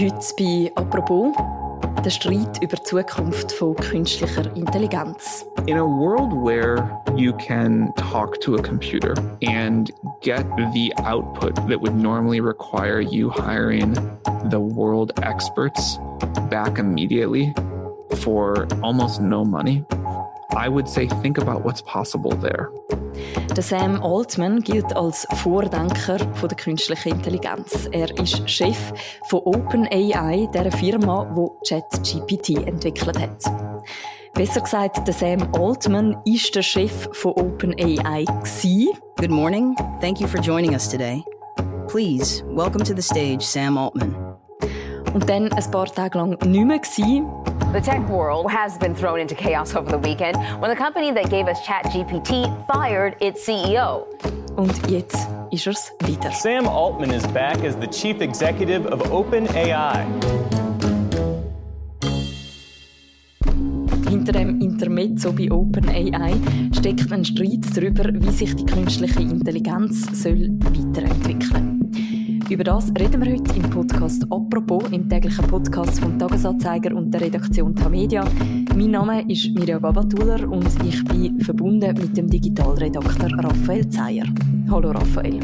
Heute bei «Apropos» der Streit über die Zukunft von künstlicher Intelligenz. In a world where you can talk to a computer and get the output that would normally require you hiring the world experts back immediately for almost no money, I would say think about what's possible there. Der Sam Altman gilt als Vordenker von der künstlichen Intelligenz. Er ist Chef von OpenAI, der Firma, die ChatGPT entwickelt hat. Besser gesagt, der Sam Altman ist der Chef von OpenAI Good morning. Thank you for joining us today. Please welcome to the stage Sam Altman. Und dann ein paar Tage lang nicht mehr gewesen. The tech world has been thrown into chaos over the weekend when the company that gave us ChatGPT fired its CEO. Und jetzt ist er's wieder. Sam Altman is back as the chief executive of OpenAI. Hinter dem Intermezzo bei OpenAI steckt ein Streit darüber, wie sich die künstliche Intelligenz soll weiterentwickeln Über das reden wir heute im Podcast «Apropos», im täglichen Podcast vom «Tagesanzeiger» und der Redaktion Tamedia. Mein Name ist Mirja Gabatuller und ich bin verbunden mit dem Digitalredakteur Raphael Zeyer. Hallo Raphael.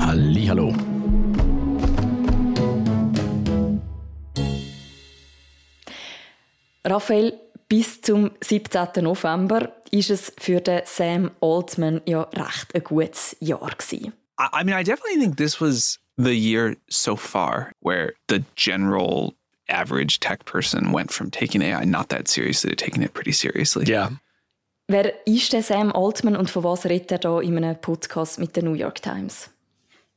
Halli, hallo. Raphael, bis zum 17. November ist es für den Sam Altman ja recht ein gutes Jahr gewesen. I mean, I definitely think this was the year so far where the general average tech person went from taking AI not that seriously to taking it pretty seriously. Ja. Wer ist der Sam Altman und von was redet er da in einem Podcast mit der New York Times?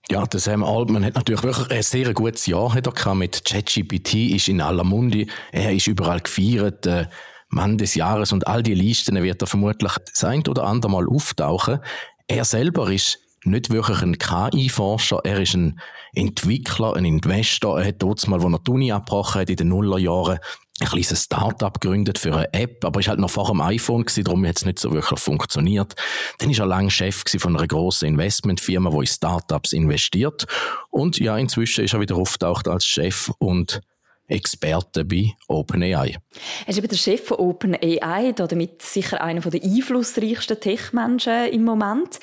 Ja, der Sam Altman hat natürlich wirklich ein sehr gutes Jahr hat er mit ChatGPT ist in aller Munde. Er ist überall gefeiert. Äh, Mann des Jahres und all die Listen wird er vermutlich das ein oder andere Mal auftauchen. Er selber ist nicht wirklich ein KI-Forscher, er ist ein Entwickler, ein Investor. Er hat dort mal, als er die Uni abgebrochen hat, in den Nullerjahren, ein kleines Start-up gegründet für eine App, aber ist halt noch vor dem iPhone gewesen, darum hat es nicht so wirklich funktioniert. Dann ist er lange Chef von einer grossen Investmentfirma, die in Start-ups investiert. Und ja, inzwischen ist er wieder auftaucht als Chef und Experte bei OpenAI. Er ist eben der Chef von OpenAI, damit sicher einer der einflussreichsten Tech-Menschen im Moment.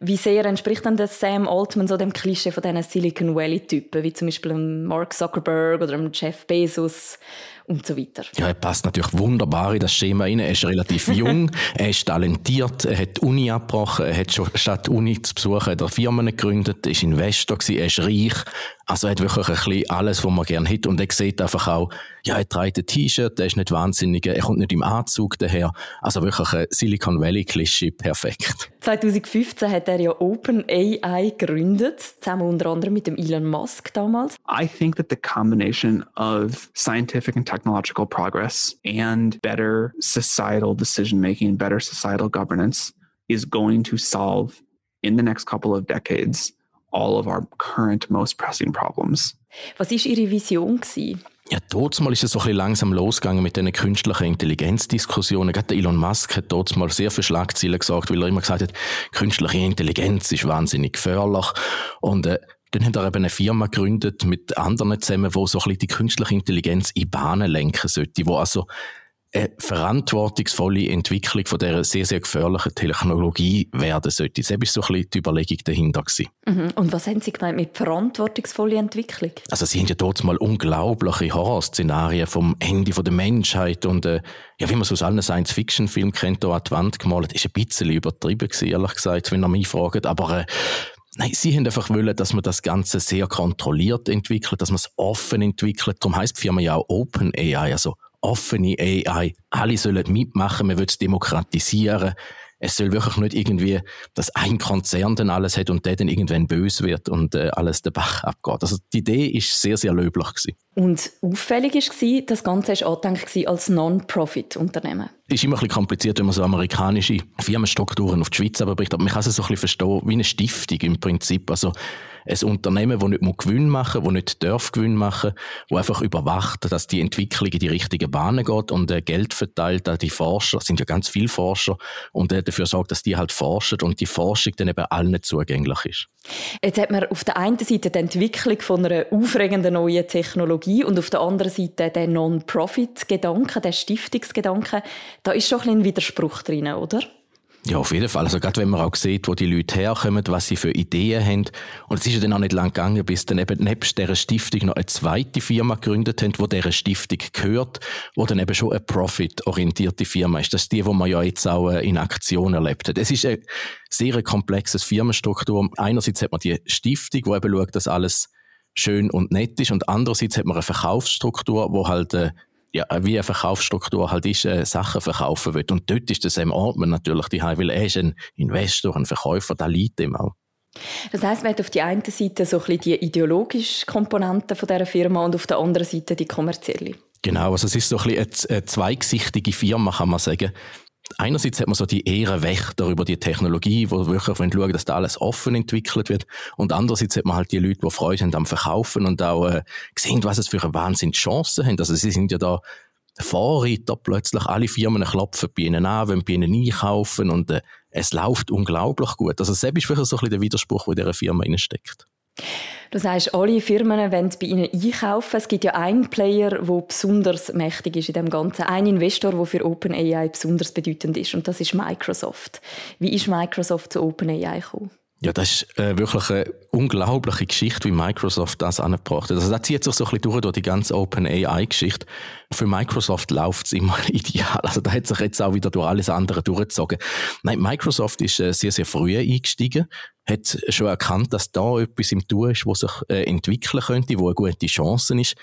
Wie sehr entspricht dann der Sam Altman so dem Klischee von diesen Silicon Valley-Typen, wie zum Beispiel Mark Zuckerberg oder Jeff Bezos? und so weiter. Ja, er passt natürlich wunderbar in das Schema rein. Er ist relativ jung, er ist talentiert, er hat die Uni abgebrochen, er hat schon statt Uni zu besuchen, hat er Firmen gegründet, ist Investor gewesen, er ist reich. Also er hat wirklich ein bisschen alles, was man gerne hat. Und er sieht einfach auch, ja, er trägt ein T-Shirt, er ist nicht wahnsinnig, er kommt nicht im Anzug daher. Also wirklich ein Silicon Valley-Klischee, perfekt. 2015 hat er ja OpenAI gegründet, zusammen unter anderem mit dem Elon Musk damals. I think that the combination of scientific and technological progress and better societal decision making, better societal governance is going to solve in the next couple of decades all of our current most pressing problems. Was ist Ihre Vision gewesen? Ja, dort mal ist es so ein bisschen langsam losgegangen mit diesen künstlichen Intelligenzdiskussionen. Gerade Elon Musk hat dort mal sehr viele Schlagzeilen gesagt, weil er immer gesagt hat, künstliche Intelligenz ist wahnsinnig gefährlich. Und äh, dann hat er eben eine Firma gegründet mit anderen zusammen, wo so ein bisschen die künstliche Intelligenz in Bahnen lenken sollte, wo also eine verantwortungsvolle Entwicklung von dieser sehr, sehr gefährlichen Technologie werden sollte. Das war so ein bisschen die Überlegung dahinter. Mhm. Und was haben Sie gemeint mit verantwortungsvoller Entwicklung? Also Sie haben ja dort mal unglaubliche Horrorszenarien vom Ende der Menschheit und äh, ja, wie man es aus allen Science-Fiction-Filmen kennt, da an die Wand gemalt, ist ein bisschen übertrieben gewesen, ehrlich gesagt, wenn ihr mich fragt. Aber äh, Nein, sie haben einfach wollen, dass man das Ganze sehr kontrolliert entwickelt, dass man es offen entwickelt. Darum heisst die Firma ja auch Open AI, also offene AI. Alle sollen mitmachen, man will es demokratisieren. Es soll wirklich nicht irgendwie, dass ein Konzern dann alles hat und der dann irgendwann böse wird und äh, alles den Bach abgeht. Also die Idee ist sehr, sehr löblich gewesen. Und auffällig war, das Ganze war angedenkt als Non-Profit-Unternehmen. Es ist immer ein bisschen kompliziert, wenn man so amerikanische Firmenstrukturen auf die Schweiz bricht, aber man kann es so ein bisschen verstehen wie eine Stiftung im Prinzip. Also ein Unternehmen, das nicht Gewinn machen muss, das nicht darf Gewinn machen das einfach überwacht, dass die Entwicklung in die richtige Bahn geht und äh, Geld verteilt an die Forscher, es sind ja ganz viele Forscher, und äh, dafür sorgt, dass die halt forschen und die Forschung dann eben allen zugänglich ist. Jetzt hat man auf der einen Seite die Entwicklung von einer aufregenden neuen Technologie und auf der anderen Seite der Non-Profit-Gedanke, der Stiftungsgedanke, da ist schon ein Widerspruch drin, oder? Ja, auf jeden Fall. Also gerade wenn man auch sieht, wo die Leute herkommen, was sie für Ideen haben. Und es ist ja dann auch nicht lang gegangen, bis dann eben nebst dieser Stiftung noch eine zweite Firma gegründet haben, wo dieser Stiftung gehört, wo dann eben schon eine profit-orientierte Firma ist. Das ist die, wo man ja jetzt auch äh, in Aktion erlebt hat. Es ist eine sehr komplexe Firmenstruktur. Einerseits hat man die Stiftung, wo eben schaut, dass alles schön und nett ist. Und andererseits hat man eine Verkaufsstruktur, wo halt äh, ja, wie eine Verkaufsstruktur halt ist, äh, Sachen verkaufen will. Und dort ist das Sam Altman natürlich die weil er ist ein Investor, ein Verkäufer, der liegt ihm auch. Das heißt, man hat auf die einen Seite so ein bisschen die ideologische Komponente von dieser Firma und auf der anderen Seite die kommerzielle. Genau, also es ist so ein bisschen eine zweigsichtige Firma, kann man sagen einerseits hat man so die Ehrenwächter über die Technologie, wo wirklich schauen, dass da alles offen entwickelt wird. Und andererseits hat man halt die Leute, die Freude haben am Verkaufen und auch äh, sehen, was es für eine Wahnsinnschancen haben. Also sie sind ja da Vorreiter plötzlich. Alle Firmen klopfen bei ihnen an, wollen bei ihnen einkaufen und äh, es läuft unglaublich gut. Also selbst ist wirklich so ein bisschen der Widerspruch, der in dieser Firma steckt. Du sagst, alle Firmen wollen bei Ihnen einkaufen. Es gibt ja einen Player, der besonders mächtig ist in dem Ganzen. Ein Investor, der für OpenAI besonders bedeutend ist. Und das ist Microsoft. Wie ist Microsoft zu OpenAI gekommen? Ja, das ist äh, wirklich eine unglaubliche Geschichte, wie Microsoft das angebracht hat. Also das zieht sich so ein bisschen durch, durch die ganze OpenAI-Geschichte. Für Microsoft läuft es immer ideal. Also da hat sich jetzt auch wieder durch alles andere durchgezogen. Nein, Microsoft ist äh, sehr, sehr früh eingestiegen, hat schon erkannt, dass da etwas im Tun ist, was sich äh, entwickeln könnte, wo eine gute Chance ist.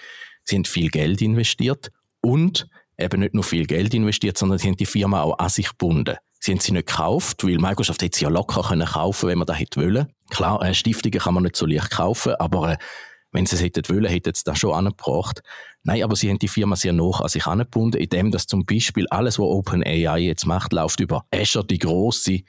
Sie haben viel Geld investiert und eben nicht nur viel Geld investiert, sondern sie haben die Firma auch an sich gebunden. Sie haben sie nicht gekauft, weil Microsoft hätte sie ja locker können kaufen, wenn man das hätte wollen. Klar, äh, Stiftungen kann man nicht so leicht kaufen, aber äh, wenn sie es hätten wollen, hätten sie das schon angebracht. Nein, aber sie haben die Firma sehr noch an sich angebunden, indem das zum Beispiel alles, was OpenAI jetzt macht, läuft über Azure, die große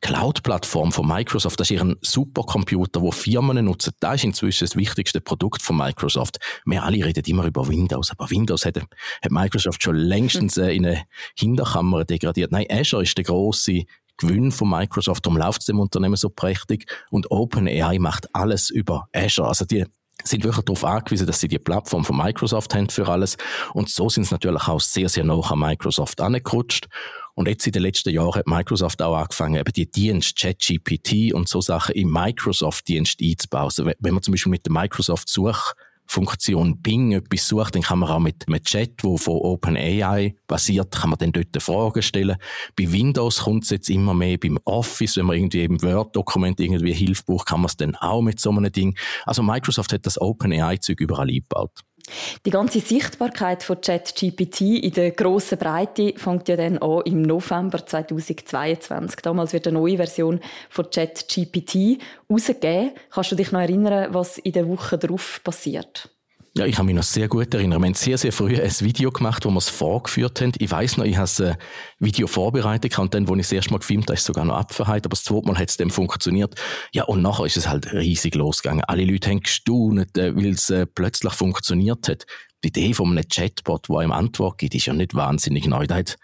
Cloud-Plattform von Microsoft, das ist ein Supercomputer, wo Firmen nutzen. Das ist inzwischen das wichtigste Produkt von Microsoft. Wir alle reden immer über Windows, aber Windows hat, hat Microsoft schon längstens äh, in eine Hinterkammer degradiert. Nein, Azure ist der große Gewinn von Microsoft, darum läuft es dem Unternehmen so prächtig und OpenAI macht alles über Azure. Also die sind wirklich darauf angewiesen, dass sie die Plattform von Microsoft haben für alles. Und so sind sie natürlich auch sehr, sehr nah an Microsoft angerutscht. Und jetzt in den letzten Jahren hat Microsoft auch angefangen, eben die Dienst ChatGPT und so Sachen im Microsoft-Dienst einzubauen. Also wenn man zum Beispiel mit der Microsoft Such Funktion Bing etwas sucht, dann kann man auch mit einem Chat, wo von OpenAI basiert, kann man dann dort Fragen stellen. Bei Windows kommt es jetzt immer mehr beim Office, wenn man irgendwie im Word-Dokument irgendwie Hilfe braucht, kann man es dann auch mit so einem Ding. Also Microsoft hat das OpenAI-Zeug überall eingebaut. Die ganze Sichtbarkeit von ChatGPT in der grossen Breite fängt ja dann an im November 2022. Damals wird eine neue Version von ChatGPT rausgegeben. Kannst du dich noch erinnern, was in der Woche darauf passiert? Ja, ich kann mich noch sehr gut erinnern. Wir haben sehr, sehr früh ein Video gemacht, wo wir es vorgeführt haben. Ich weiß noch, ich habe ein Video vorbereitet und dann, wo ich das erste Mal gefilmt habe, ist es sogar noch abverheilt, aber das zweite Mal hat es dann funktioniert. Ja, und nachher ist es halt riesig losgegangen. Alle Leute haben gestaunt, äh, weil es äh, plötzlich funktioniert hat. Die Idee von einem Chatbot, der ihm Antwort gibt, ist ja nicht wahnsinnig neu. Da hat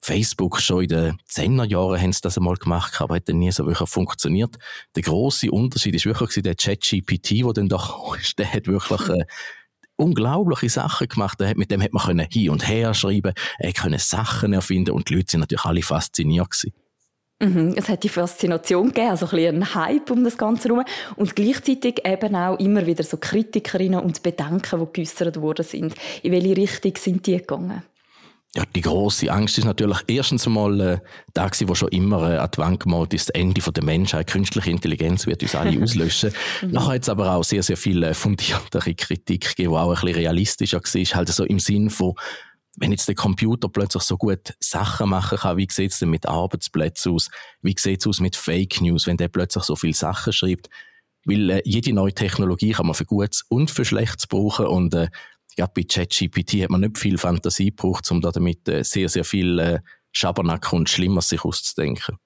Facebook schon in den 10er Jahren haben sie das einmal gemacht, aber hat dann nie so wirklich funktioniert. Der große Unterschied ist wirklich der ChatGPT, der dann doch, der hat wirklich, äh, unglaubliche Sachen gemacht. Mit dem hat man können hin und her schreiben, er konnte Sachen erfinden und die Leute sind natürlich alle fasziniert gewesen. Mhm, es hat die Faszination gegeben, also ein bisschen Hype um das Ganze herum und gleichzeitig eben auch immer wieder so Kritikerinnen und Bedenken, die geäußert worden sind. In welche Richtung sind die gegangen? Ja, die große Angst ist natürlich erstens einmal äh, da gewesen, wo schon immer äh, an die Wand gemalt ist, das Ende von der Menschheit, künstliche Intelligenz wird uns alle auslöschen. mhm. Nachher hat es aber auch sehr, sehr viel äh, fundiertere Kritik gegeben, die auch ein bisschen realistischer war, halt so im Sinn von, wenn jetzt der Computer plötzlich so gut Sachen machen kann, wie sieht es denn mit Arbeitsplätzen aus? Wie sieht es aus mit Fake News, wenn der plötzlich so viele Sachen schreibt? Weil äh, jede neue Technologie kann man für Gutes und für Schlechtes brauchen und äh, ja, bei ChatGPT hat man nicht viel Fantasie gebraucht, um da damit äh, sehr, sehr viel äh, Schabernack und Schlimmeres sich auszudenken.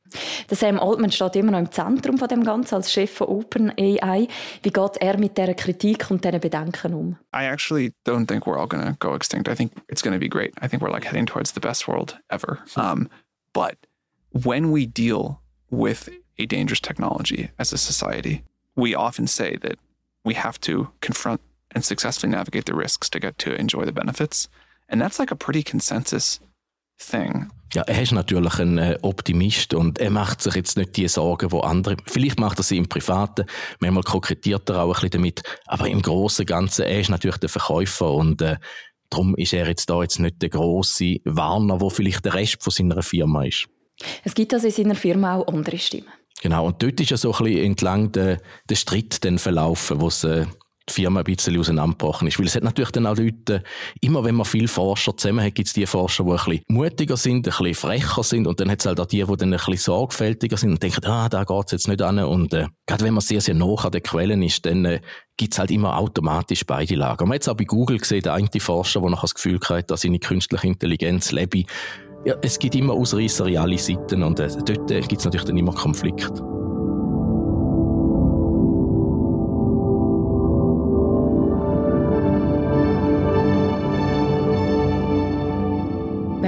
Der Sam Altman steht immer noch im Zentrum von dem Ganzen als Chef von OpenAI. Wie geht er mit dieser Kritik und diesen Bedenken um? I actually don't think we're all going to go extinct. I think it's going to be great. I think we're like heading towards the best world ever. Um, but when we deal with a dangerous technology as a society, we often say that we have to confront and successfully navigate the risks to get to enjoy the benefits. And that's like a pretty consensus thing. Ja, er ist natürlich ein äh, Optimist und er macht sich jetzt nicht die Sorgen, wo andere, vielleicht macht er sie im Privaten, manchmal kokettiert er auch ein bisschen damit, aber im Großen und Ganzen, er ist natürlich der Verkäufer und äh, darum ist er jetzt da jetzt nicht der große Warner, wo vielleicht der Rest von seiner Firma ist. Es gibt also in seiner Firma auch andere Stimmen. Genau, und dort ist ja so ein bisschen entlang der, der Streit dann verlaufen, wo es äh, die Firma ein bisschen auseinandergebrochen ist. Weil es hat natürlich dann auch Leute, immer wenn man viele Forscher zusammen hat, gibt es die Forscher, die ein bisschen mutiger sind, ein bisschen frecher sind und dann hat es halt auch die, die dann ein bisschen sorgfältiger sind und denken, ah, da geht es jetzt nicht an. Und äh, gerade wenn man sehr, sehr nah an den Quellen ist, dann äh, gibt es halt immer automatisch beide Lager. Man hat es auch bei Google gesehen, der eine Forscher, der noch das Gefühl hat, dass seine künstliche Intelligenz lebe. Ja, es gibt immer Ausreißer in alle Seiten und äh, dort äh, gibt es natürlich dann immer Konflikte.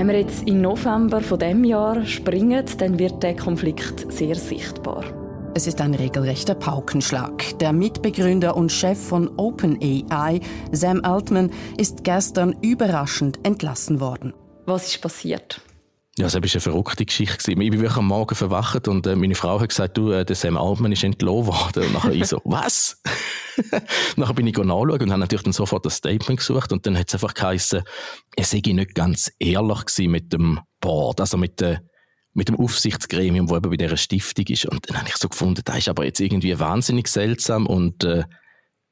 Wenn wir jetzt im November von dem Jahr springen, dann wird der Konflikt sehr sichtbar. Es ist ein regelrechter Paukenschlag. Der Mitbegründer und Chef von OpenAI, Sam Altman, ist gestern überraschend entlassen worden. Was ist passiert? Ja, es war eine verrückte Geschichte. Ich bin wirklich am Morgen verwacht und äh, meine Frau hat gesagt, du, äh, der Sam Altman ist entlohnt worden. Und nachher ich so, was? nachher bin ich nachschauen und habe natürlich dann sofort ein Statement gesucht und dann hat es einfach geheißen, er sei nicht ganz ehrlich gewesen mit dem Board, also mit der mit dem Aufsichtsgremium, das eben bei dieser Stiftung ist. Und dann habe ich so gefunden, das ist aber jetzt irgendwie wahnsinnig seltsam und äh,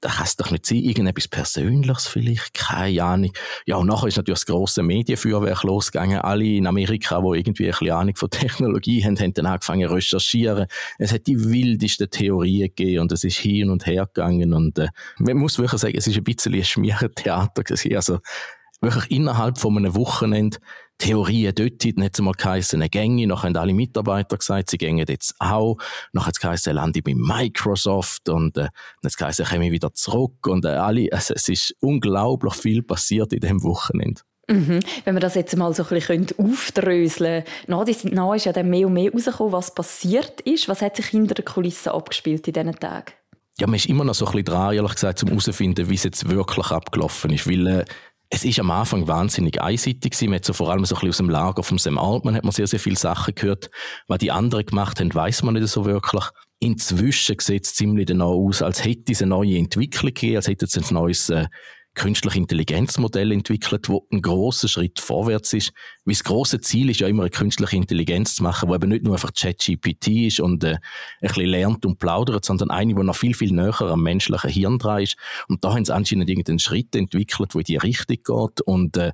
da kann doch nicht sein, irgendetwas Persönliches vielleicht, keine Ahnung. Ja, und nachher ist natürlich das grosse Medienfeuerwerk losgegangen. Alle in Amerika, die irgendwie ein bisschen Ahnung von Technologie haben, haben dann angefangen zu recherchieren. Es hat die wildesten Theorien gegeben und es ist hin und her gegangen und äh, man muss wirklich sagen, es ist ein bisschen ein Schmierentheater gewesen. Also wirklich innerhalb von einem Wochenende Theorien dort, dann hat es mal geheißen, eine Gänge, noch haben alle Mitarbeiter gesagt, sie gängen jetzt auch, noch hat es geheißen, lande bei Microsoft und äh, dann hat es geheißen, komme ich wieder zurück und äh, alle, also es ist unglaublich viel passiert in diesem Wochenende. Mhm. Wenn wir das jetzt mal so ein bisschen aufdröseln nach, nach ist ja dann mehr und mehr rausgekommen, was passiert ist. Was hat sich hinter den Kulissen abgespielt in diesen Tagen? Ja, man ist immer noch so ein bisschen dran, ehrlich gesagt, um herauszufinden, wie es jetzt wirklich abgelaufen ist. Weil äh, es ist am Anfang wahnsinnig einseitig gewesen. Man hat so vor allem so ein aus dem Lager von Sam Altman hat man sehr, sehr viele Sachen gehört. Was die anderen gemacht haben, weiß man nicht so wirklich. Inzwischen sieht es ziemlich danach aus, als hätte es eine neue Entwicklung gegeben, als hätte es ein neues äh, künstliche Intelligenzmodell entwickelt, wo ein großer Schritt vorwärts ist. Weil das große Ziel ist ja immer eine künstliche Intelligenz zu machen, wo eben nicht nur einfach ChatGPT ist und äh, ein bisschen lernt und plaudert, sondern eine, die noch viel, viel näher am menschlichen Hirn dran ist. Und da haben sie anscheinend irgendeinen Schritt entwickelt, wo in die Richtung geht und äh,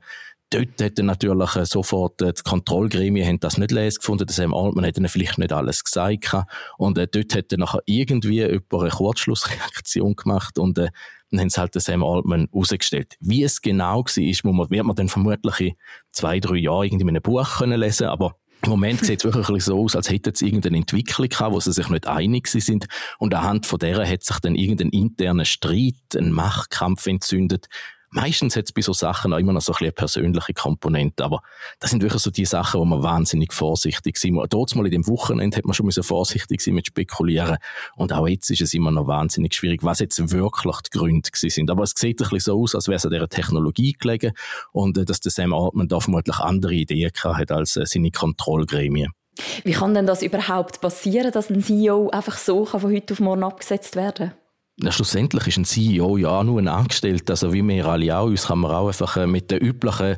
dort hätte natürlich äh, sofort äh, die Kontrollgremien haben das nicht lesen gefunden, das Sam Altman hätte vielleicht nicht alles gesagt und äh, dort hätte nachher irgendwie jemand eine Kurzschlussreaktion gemacht und äh, dann haben sie halt den Sam Altman rausgestellt. Wie es genau war, ist, man, wird man dann vermutlich in zwei, drei Jahren irgendwie in einem Buch können lesen aber im Moment sieht es wirklich so aus, als hätten sie irgendeine Entwicklung gehabt, wo sie sich nicht einig sind. Und anhand von der hat sich dann irgendein interner Streit, ein Machtkampf entzündet, Meistens hat es bei so Sachen auch immer noch so ein bisschen eine persönliche Komponente, aber das sind wirklich so die Sachen, wo man wahnsinnig vorsichtig sind. Dort mal in dem Wochenende hat man schon vorsichtig sein mit spekulieren und auch jetzt ist es immer noch wahnsinnig schwierig, was jetzt wirklich die Gründe sind. Aber es sieht ein bisschen so aus, als wäre es an dieser Technologie gelegen und äh, dass der Sam Altman da vermutlich andere Ideen hat als äh, seine Kontrollgremien. Wie kann denn das überhaupt passieren, dass ein CEO einfach so von heute auf morgen abgesetzt werden kann? Ja, schlussendlich ist ein CEO ja nur ein Angestellter, also wie wir alle auch. Uns kann man auch einfach äh, mit den üblichen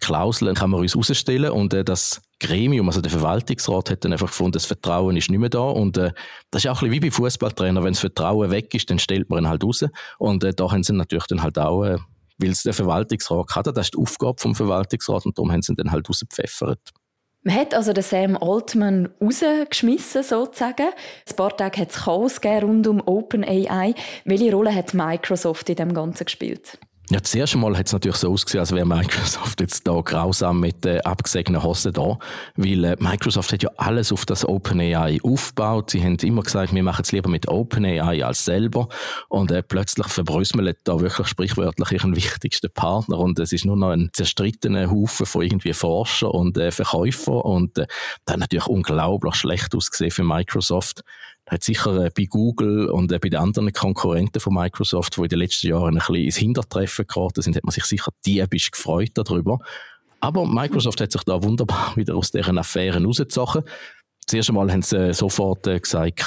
Klauseln kann man uns rausstellen und äh, das Gremium, also der Verwaltungsrat, hat dann einfach gefunden, das Vertrauen ist nicht mehr da. Und äh, das ist auch ein bisschen wie bei Fußballtrainer, wenn das Vertrauen weg ist, dann stellt man ihn halt raus. Und äh, da haben sie natürlich dann halt auch, äh, weil es der Verwaltungsrat hat, das ist die Aufgabe vom Verwaltungsrat. Und darum haben sie ihn dann halt rausgepfeffert. Man hat also den Sam Altman rausgeschmissen, sozusagen. Ein paar Tage hat es Chaos rund um OpenAI. Welche Rolle hat Microsoft in dem Ganzen gespielt? Ja, das erste Mal hat es natürlich so ausgesehen, als wäre Microsoft jetzt da grausam mit äh, abgesägten Hosen da. Weil äh, Microsoft hat ja alles auf das OpenAI aufgebaut. Sie haben immer gesagt, wir machen es lieber mit OpenAI als selber. Und äh, plötzlich verbrösmelt da wirklich sprichwörtlich ihren wichtigsten Partner. Und es ist nur noch ein zerstrittener Haufen von irgendwie Forscher und äh, Verkäufer. Und äh, das hat natürlich unglaublich schlecht ausgesehen für Microsoft. Hat sicher äh, bei Google und äh, bei den anderen Konkurrenten von Microsoft, die in den letzten Jahren ein bisschen ins Hintertreffen geraten sind, hat man sich sicher diebisch gefreut darüber. Aber Microsoft hat sich da wunderbar wieder aus deren Affären rausgezogen. Zuerst einmal haben sie sofort gesagt,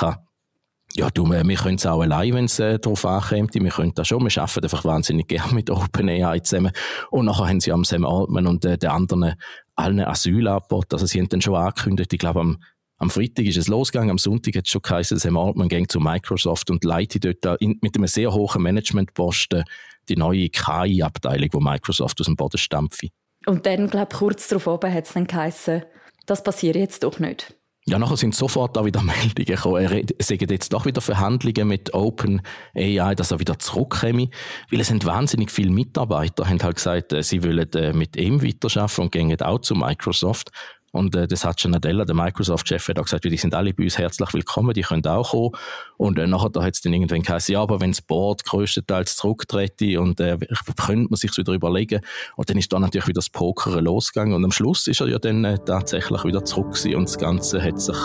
ja, du, wir können es auch allein, wenn es äh, darauf ankommt. Wir können das schon. Wir arbeiten einfach wahnsinnig gerne mit OpenAI zusammen. Und nachher haben sie am Sam Altman und äh, den anderen allen Asyl angeboten. Also sie haben dann schon angekündigt, ich glaube am, am Freitag ist es losgegangen, am Sonntag hat es schon geheißen, Sam Altman geht zu Microsoft und leitet dort in, mit einem sehr hohen Managementposten die neue KI-Abteilung, die Microsoft aus dem Boden stampft. Und dann, glaube ich, kurz darauf oben hat es dann geheißen, das passiert jetzt doch nicht. Ja, nachher sind sofort da wieder Meldungen gekommen. Er sagt jetzt doch wieder Verhandlungen mit Open AI, dass er wieder zurückkomme. Weil es sind wahnsinnig viele Mitarbeiter, haben halt gesagt, äh, sie wollen äh, mit ihm weiterarbeiten und gehen auch zu Microsoft. Und äh, das hat schon Nadella, der Microsoft-Chef, hat auch gesagt, die sind alle bei uns herzlich willkommen, die können auch kommen. Und äh, nachher hat es dann irgendwann geheißen, ja, aber wenn das Board größtenteils zurücktrete und äh, könnte man sich wieder überlegen. Und dann ist da natürlich wieder das Pokern losgegangen. Und am Schluss ist er ja dann äh, tatsächlich wieder zurück gewesen und das Ganze hat sich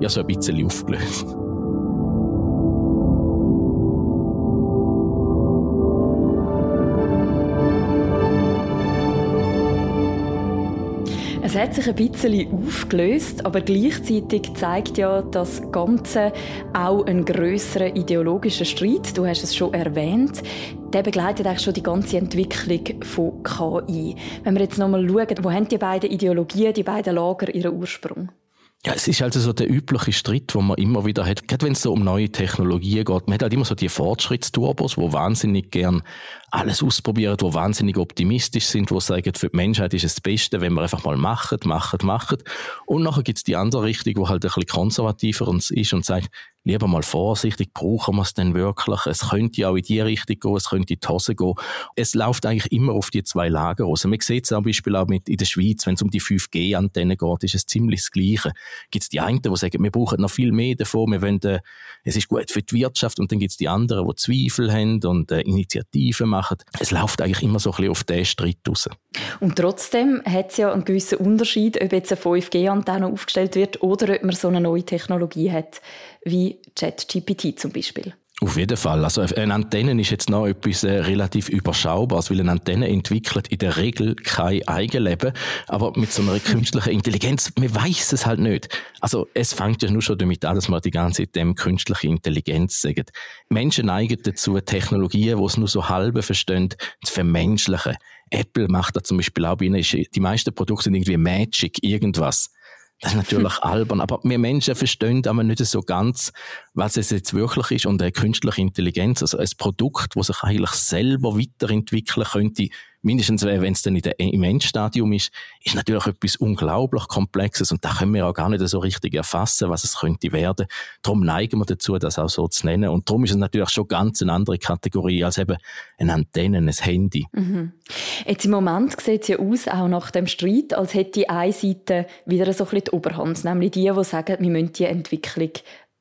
ja so ein bisschen aufgelöst. Es hat sich ein bisschen aufgelöst, aber gleichzeitig zeigt ja das Ganze auch einen größeren ideologischen Streit. Du hast es schon erwähnt. Der begleitet eigentlich schon die ganze Entwicklung von KI. Wenn wir jetzt nochmal schauen, wo haben die beiden Ideologien, die beiden Lager ihren Ursprung? Ja, es ist also so der übliche Streit, den man immer wieder hat. Gerade wenn es so um neue Technologien geht. Man hat halt immer so die Fortschrittsturbos, wo wahnsinnig gern alles ausprobieren, wo wahnsinnig optimistisch sind, wo sagen, für die Menschheit ist es das Beste, wenn wir einfach mal machen, machen, machen. Und nachher gibt es die andere Richtung, wo halt ein bisschen konservativer ist und sagt, lieber mal vorsichtig, brauchen wir es denn wirklich? Es könnte auch in die Richtung gehen, es könnte in die Hose gehen. Es läuft eigentlich immer auf die zwei Lager raus. Man sieht es zum Beispiel auch mit in der Schweiz, wenn es um die 5G-Antennen geht, ist es ziemlich das Gleiche. Gibt es die einen, die sagen, wir brauchen noch viel mehr davon, wir wollen, äh, es ist gut für die Wirtschaft und dann gibt es die anderen, die Zweifel haben und äh, Initiativen machen. Es läuft eigentlich immer so ein bisschen auf diesen Streit raus. Und trotzdem hat es ja einen gewissen Unterschied, ob jetzt eine 5G-Antenne aufgestellt wird oder ob man so eine neue Technologie hat wie ChatGPT zum Beispiel. Auf jeden Fall. Also eine Antenne ist jetzt noch etwas äh, relativ Überschaubares, weil eine Antenne entwickelt in der Regel kein Eigenleben. Aber mit so einer künstlichen Intelligenz, man weiß es halt nicht. Also es fängt ja nur schon damit an, dass man die ganze Zeit dem künstliche Intelligenz sagt. Menschen neigen dazu, Technologien, die es nur so halbe verstehen, zu vermenschlichen. Apple macht da zum Beispiel auch bei ihnen, die meisten Produkte sind irgendwie Magic, irgendwas. Das ist natürlich albern, aber wir Menschen verstehen aber nicht so ganz, was es jetzt wirklich ist und eine künstliche Intelligenz, also ein Produkt, das sich eigentlich selber weiterentwickeln könnte, mindestens wenn es dann in der, im Endstadium ist, ist natürlich etwas unglaublich Komplexes und da können wir auch gar nicht so richtig erfassen, was es könnte werden. Darum neigen wir dazu, das auch so zu nennen und darum ist es natürlich schon ganz eine andere Kategorie als eben eine Antenne, ein Handy. Mhm. Jetzt im Moment sieht es ja aus, auch nach dem Streit, als hätte die eine Seite wieder so ein bisschen die Oberhand, nämlich die, die sagen, wir müssen die Entwicklung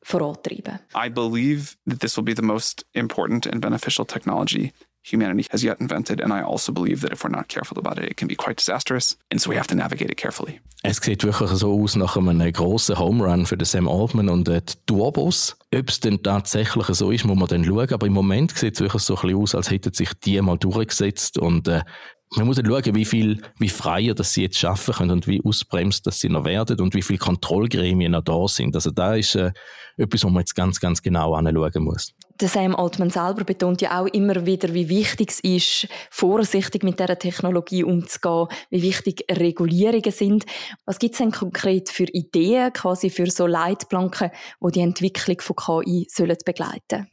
vorantreiben. I believe that this will be the most important and beneficial technology humanity has yet invented. And I also believe that if we're not careful about it, it can be quite disastrous. And so we have to navigate it carefully. Es sieht wirklich so aus nach einem grossen Home Run für den Sam Altman und die Turbos. Ob es denn tatsächlich so ist, muss man dann schauen. Aber im Moment sieht es wirklich so ein bisschen aus, als hätten sich die mal durchgesetzt und äh, man muss schauen, wie viel, wie freier dass sie jetzt schaffen können und wie ausbremst, dass sie noch werden und wie viele Kontrollgremien noch da sind. Also da ist äh, etwas, wo man jetzt ganz, ganz genau anschauen muss. Der Sam Altman selber betont ja auch immer wieder, wie wichtig es ist, vorsichtig mit dieser Technologie umzugehen, wie wichtig Regulierungen sind. Was gibt es denn konkret für Ideen, quasi für so Leitplanken, die die Entwicklung von KI sollen begleiten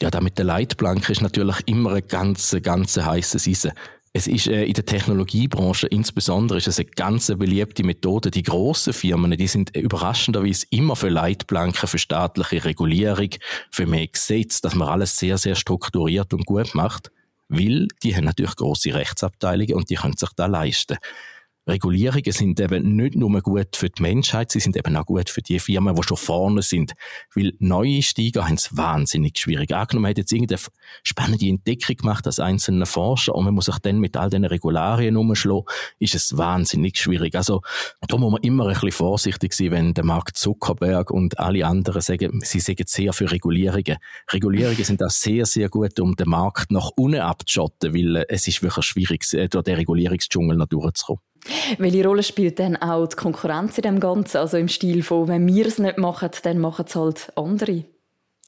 ja, da mit der Leitplanke ist natürlich immer ein ganz, ganz heißes Eisen. Es ist äh, in der Technologiebranche insbesondere ist es eine ganz beliebte Methode. Die grossen Firmen, die sind überraschenderweise immer für Leitplanken, für staatliche Regulierung, für mehr Gesetz, dass man alles sehr, sehr strukturiert und gut macht. Weil die haben natürlich große Rechtsabteilungen und die können sich da leisten. Regulierungen sind eben nicht nur gut für die Menschheit, sie sind eben auch gut für die Firmen, die schon vorne sind. Weil neue Steiger haben es wahnsinnig schwierig. Angenommen, man hat jetzt irgendeine spannende Entdeckung gemacht als einzelner Forscher und man muss sich dann mit all diesen Regularien umschlagen, ist es wahnsinnig schwierig. Also, da muss man immer ein bisschen vorsichtig sein, wenn der Mark Zuckerberg und alle anderen sagen, sie sagen sehr für Regulierungen. Regulierungen sind auch sehr, sehr gut, um den Markt nach unten abzuschotten, weil es ist wirklich schwierig, durch den Regulierungsdschungel noch durchzukommen. Welche Rolle spielt denn auch die Konkurrenz in dem Ganzen? Also im Stil von, wenn wir es nicht machen, dann machen es halt andere.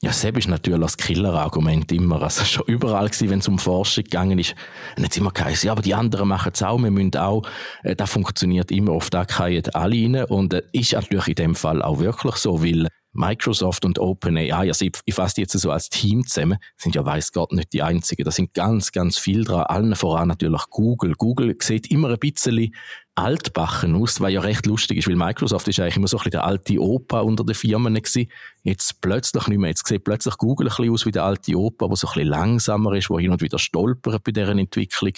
Ja, selbst ist natürlich das Killer-Argument immer. Also schon überall gewesen, wenn es um Forschung gegangen ist. Und jetzt immer geheißen, ja, aber die anderen machen es auch, wir müssen auch. Äh, das funktioniert immer, oft da fallen alle rein. Und äh, ist natürlich in dem Fall auch wirklich so, weil Microsoft und OpenAI, also ich, ich fasse jetzt so als Team zusammen, sind ja weiß Gott nicht die einzigen. Da sind ganz, ganz viel dran. Allen voran natürlich Google. Google sieht immer ein bisschen altbachen aus, was ja recht lustig ist, weil Microsoft ist eigentlich immer so ein bisschen der alte Opa unter den Firmen gewesen. Jetzt plötzlich nicht mehr. Jetzt sieht plötzlich Google ein bisschen aus wie der alte Opa, der so ein bisschen langsamer ist, der hin und wieder stolpert bei deren Entwicklung.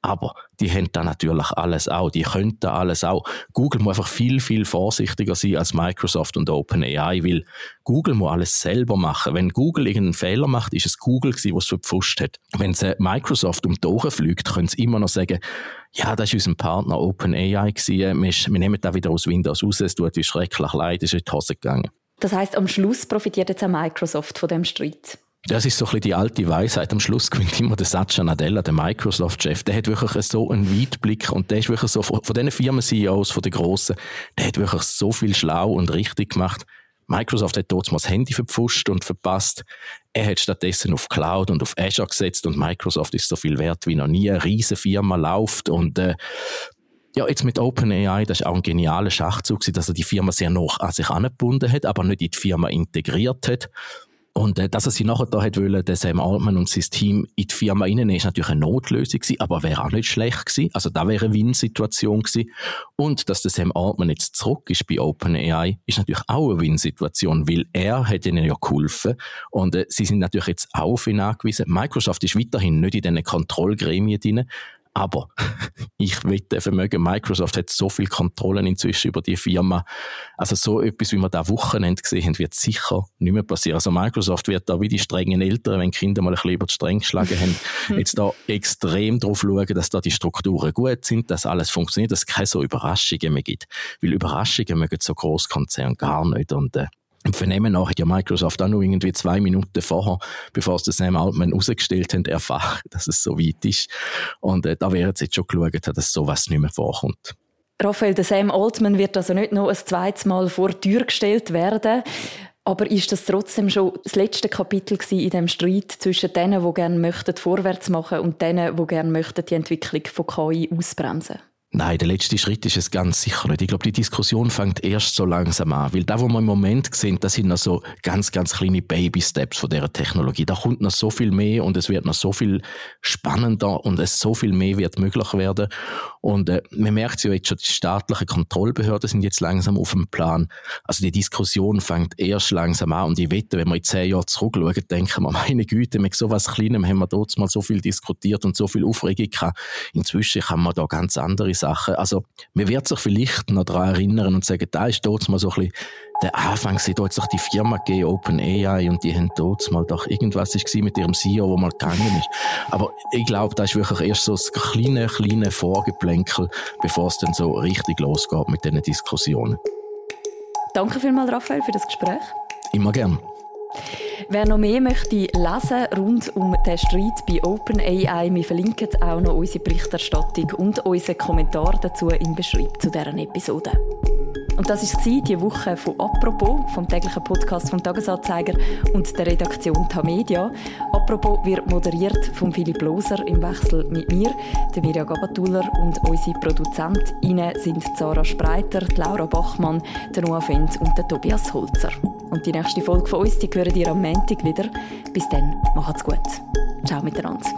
Aber die haben da natürlich alles auch. Die können da alles auch. Google muss einfach viel, viel vorsichtiger sein als Microsoft und OpenAI, weil Google muss alles selber machen. Wenn Google irgendeinen Fehler macht, ist es Google gewesen, was es verpfuscht hat. Wenn sie Microsoft um die Ohren fliegt, können sie immer noch sagen, ja, das ist unser Partner OpenAI gewesen. Wir, wir nehmen da wieder aus Windows raus. Es tut uns schrecklich leid, es ist in die Hose gegangen. Das heißt, am Schluss profitiert jetzt auch Microsoft von dem Streit. Das ist so ein bisschen die alte Weisheit. Am Schluss gewinnt immer der Satya Nadella, der Microsoft-Chef. Der hat wirklich so einen Weitblick und der ist wirklich so, von diesen Firmen-CEOs, von den Grossen, der hat wirklich so viel schlau und richtig gemacht. Microsoft hat dort mal das Handy verpfuscht und verpasst. Er hat stattdessen auf Cloud und auf Azure gesetzt und Microsoft ist so viel wert wie noch nie. Eine riesige Firma läuft und äh, ja, jetzt mit OpenAI, das ist auch ein genialer Schachzug, dass er die Firma sehr noch an sich angebunden hat, aber nicht in die Firma integriert hat. Und äh, dass er sie nachher da hat wollen, der Sam Altman und sein Team in die Firma rein, ist natürlich eine Notlösung gewesen, aber wäre auch nicht schlecht gewesen. Also da wäre eine Win-Situation gewesen. Und dass der Sam Altman jetzt zurück ist bei OpenAI, ist natürlich auch eine Win-Situation, weil er hat ihnen ja geholfen und äh, sie sind natürlich jetzt auch auf ihn angewiesen. Microsoft ist weiterhin nicht in diesen Kontrollgremien drin, aber ich wette, Vermögen Microsoft hat so viel Kontrollen inzwischen über die Firma. Also so etwas, wie wir da Wochenende gesehen haben, wird sicher nicht mehr passieren. Also Microsoft wird da wie die strengen Eltern, wenn Kinder mal ein bisschen über die Stränge geschlagen haben, jetzt da extrem drauf schauen, dass da die Strukturen gut sind, dass alles funktioniert, dass es keine so Überraschungen mehr gibt. Weil Überraschungen mögen so Großkonzerne gar nicht. Und äh, im Vernehmen nach hat ja Microsoft auch noch irgendwie zwei Minuten vorher, bevor das Sam Altman rausgestellt haben, erfahren, dass es so weit ist. Und äh, da wäre jetzt schon geschaut, dass sowas nicht mehr vorkommt. Raphael, der Sam Altman wird also nicht noch ein zweites Mal vor die Tür gestellt werden. Aber ist das trotzdem schon das letzte Kapitel in dem Streit zwischen denen, die gerne möchten vorwärts machen und denen, die gerne möchten die Entwicklung von KI ausbremsen? Nein, der letzte Schritt ist es ganz sicher nicht. Ich glaube, die Diskussion fängt erst so langsam an. Weil da, wo wir im Moment sehen, das sind noch so ganz, ganz kleine Baby-Steps von dieser Technologie. Da kommt noch so viel mehr und es wird noch so viel spannender und es so viel mehr wird möglich werden. Und äh, man merkt ja jetzt schon, die staatlichen Kontrollbehörden sind jetzt langsam auf dem Plan. Also die Diskussion fängt erst langsam an. Und ich wette, wenn wir in zehn Jahren zurückschauen, denken wir, meine Güte, mit so was Kleinem haben wir dort mal so viel diskutiert und so viel Aufregung gehabt. Inzwischen kann man da ganz andere Sachen. Also, man wird sich vielleicht noch daran erinnern und sagen, da ist dort mal so ein bisschen der Anfang, sie dort sich die Firma gegeben, OpenAI, und die haben dort mal doch irgendwas ist mit ihrem CEO, wo mal gegangen ist. Aber ich glaube, da ist wirklich erst so das kleine, kleine Vorgeplänkel, bevor es dann so richtig losgeht mit diesen Diskussionen. Danke vielmals, Raphael, für das Gespräch. Immer gern. Wer noch mehr möchte lesen rund um den Streit bei OpenAI, wir verlinken auch noch unsere Berichterstattung und unseren Kommentar dazu im Beschreibung zu deren Episode. Und das war die Woche von «Apropos», vom täglichen Podcast vom «Tagesanzeiger» und der Redaktion «Tamedia». «Apropos» wird moderiert von Philipp Loser im Wechsel mit mir, der Mirja Gabatuller und unsere ProduzentInnen sind Sarah Spreiter, Laura Bachmann, der Noah Fendt und der Tobias Holzer. Und die nächste Folge von uns, die hören ihr am Montag wieder. Bis dann, macht's gut. Ciao miteinander.